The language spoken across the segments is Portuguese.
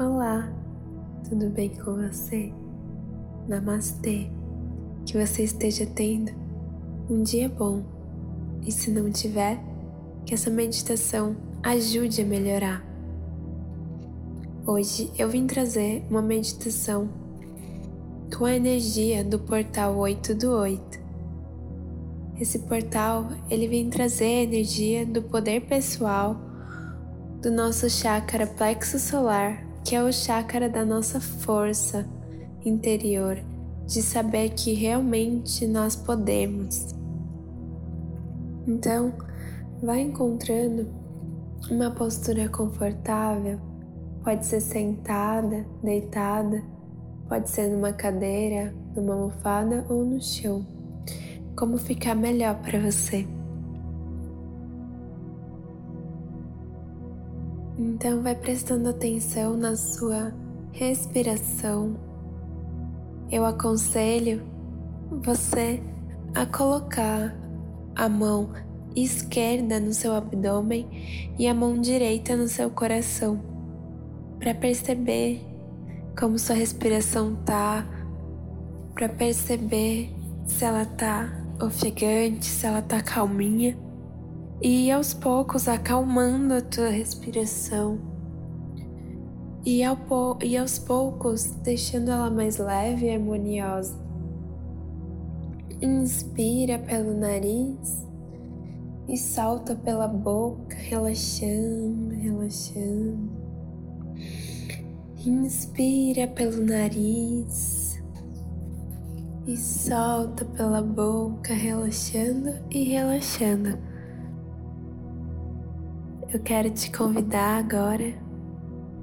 Olá, tudo bem com você? Namastê, que você esteja tendo um dia bom e se não tiver, que essa meditação ajude a melhorar. Hoje eu vim trazer uma meditação com a energia do portal 8 do 8. Esse portal, ele vem trazer a energia do poder pessoal do nosso chakra plexo solar que é o chakra da nossa força interior, de saber que realmente nós podemos. Então, vai encontrando uma postura confortável, pode ser sentada, deitada, pode ser numa cadeira, numa almofada ou no chão. Como ficar melhor para você. Então, vai prestando atenção na sua respiração. Eu aconselho você a colocar a mão esquerda no seu abdômen e a mão direita no seu coração, para perceber como sua respiração tá, para perceber se ela tá ofegante, se ela tá calminha e aos poucos acalmando a tua respiração e, ao po e aos poucos deixando ela mais leve e harmoniosa. Inspira pelo nariz e solta pela boca, relaxando, relaxando. Inspira pelo nariz e solta pela boca, relaxando e relaxando. Eu quero te convidar agora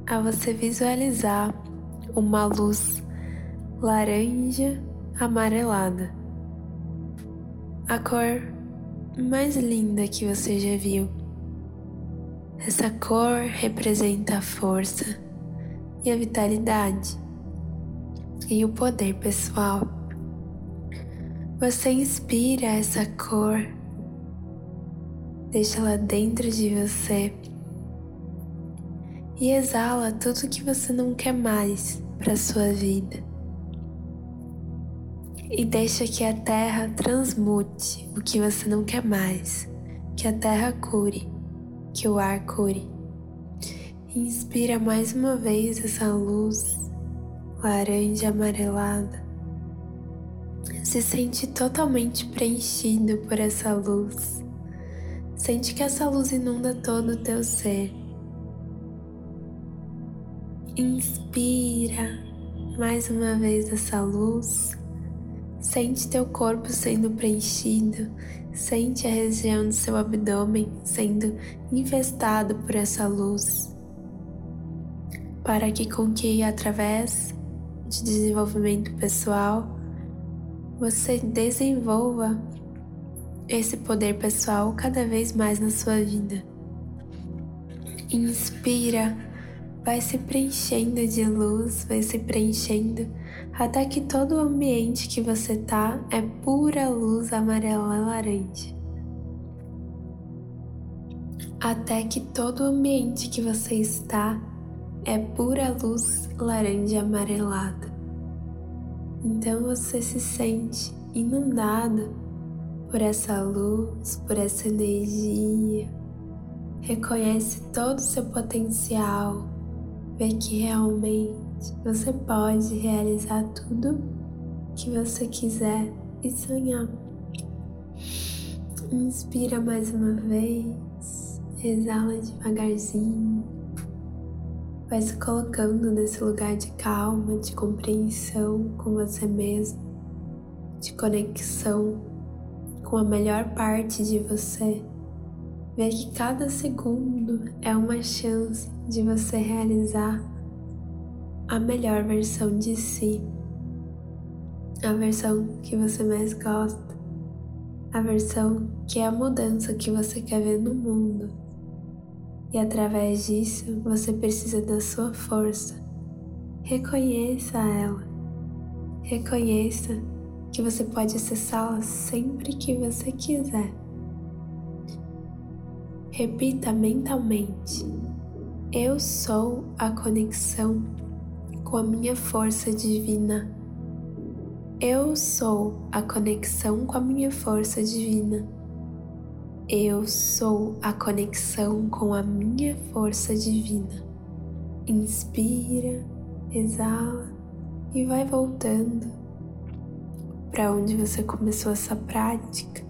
a você visualizar uma luz laranja amarelada, a cor mais linda que você já viu. Essa cor representa a força e a vitalidade e o poder pessoal. Você inspira essa cor deixa ela dentro de você e exala tudo que você não quer mais para sua vida. E deixa que a terra transmute o que você não quer mais, que a terra cure, que o ar cure. Inspira mais uma vez essa luz laranja amarelada. Se sente totalmente preenchido por essa luz Sente que essa luz inunda todo o teu ser. Inspira mais uma vez essa luz. Sente teu corpo sendo preenchido. Sente a região do seu abdômen sendo infestado por essa luz. Para que com que através de desenvolvimento pessoal você desenvolva esse poder pessoal cada vez mais na sua vida. Inspira, vai se preenchendo de luz, vai se preenchendo até que todo o ambiente que você tá é pura luz amarela laranja. Até que todo o ambiente que você está é pura luz laranja amarelada. Então você se sente inundado por essa luz, por essa energia. Reconhece todo o seu potencial, vê que realmente você pode realizar tudo que você quiser e sonhar. Inspira mais uma vez, exala devagarzinho, vai se colocando nesse lugar de calma, de compreensão com você mesmo, de conexão com a melhor parte de você. Ver que cada segundo é uma chance de você realizar a melhor versão de si, a versão que você mais gosta, a versão que é a mudança que você quer ver no mundo. E através disso você precisa da sua força. Reconheça ela. Reconheça que você pode acessá-la sempre que você quiser. Repita mentalmente: Eu sou a conexão com a minha força divina. Eu sou a conexão com a minha força divina. Eu sou a conexão com a minha força divina. Inspira, exala e vai voltando para onde você começou essa prática.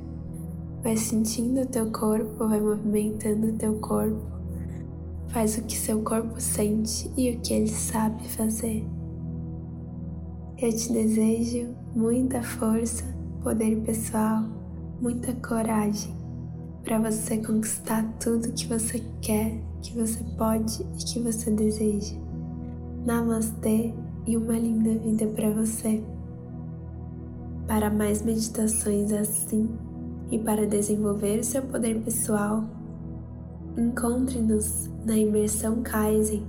Vai sentindo o teu corpo, vai movimentando o teu corpo Faz o que seu corpo sente e o que ele sabe fazer. Eu te desejo muita força, poder pessoal, muita coragem para você conquistar tudo que você quer, que você pode e que você deseja. Namastê e uma linda vida para você. Para mais meditações assim e para desenvolver o seu poder pessoal, Encontre-nos na imersão Kaizen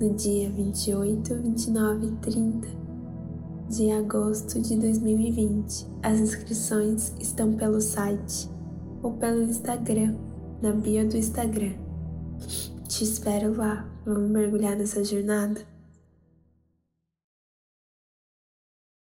no dia 28, 29 e 30 de agosto de 2020. As inscrições estão pelo site ou pelo Instagram, na bio do Instagram. Te espero lá. Vamos mergulhar nessa jornada?